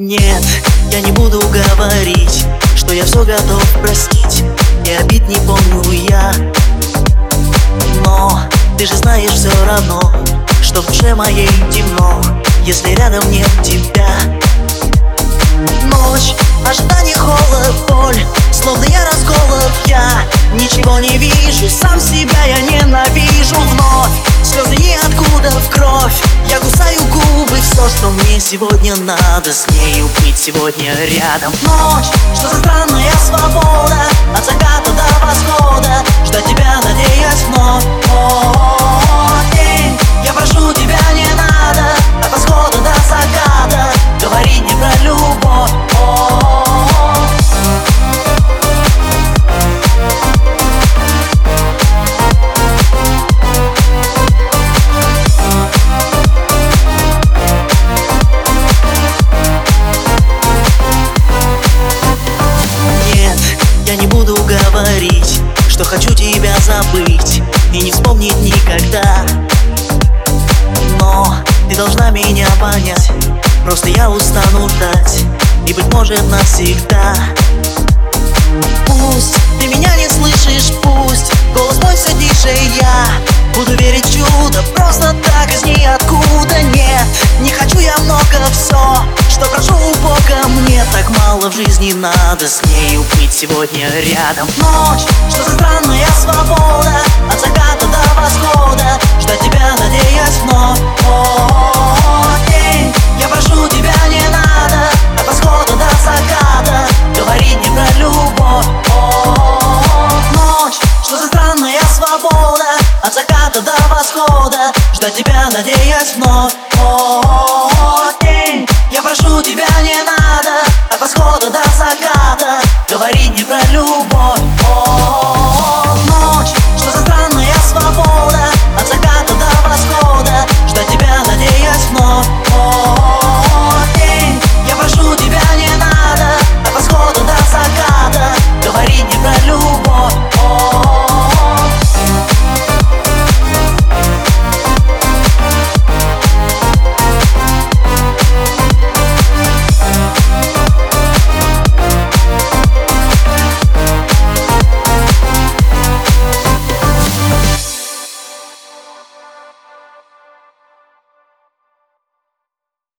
Нет, я не буду говорить, что я все готов простить. И обид не помню я. Но ты же знаешь все равно, что в душе моей темно Если рядом нет тебя. Ночь, ожидание, холод, боль Словно я расколот, я ничего не вижу Сам себя сегодня надо С нею быть сегодня рядом. Ночь, что за странная свобода От заката до восхода тебя забыть И не вспомнить никогда. Но ты должна меня понять Просто я устану ждать И быть может навсегда. Пусть ты меня не слышишь, пусть Голос мой надо с нею быть сегодня рядом. Ночь, что за странная свобода От заката до восхода. Ждать тебя, надеясь вновь? О, день, я прошу тебя, не надо От восхода до заката. Говорить не про любовь. О, ночь, что за странная свобода От заката до восхода. Ждать тебя, надеясь вновь? О,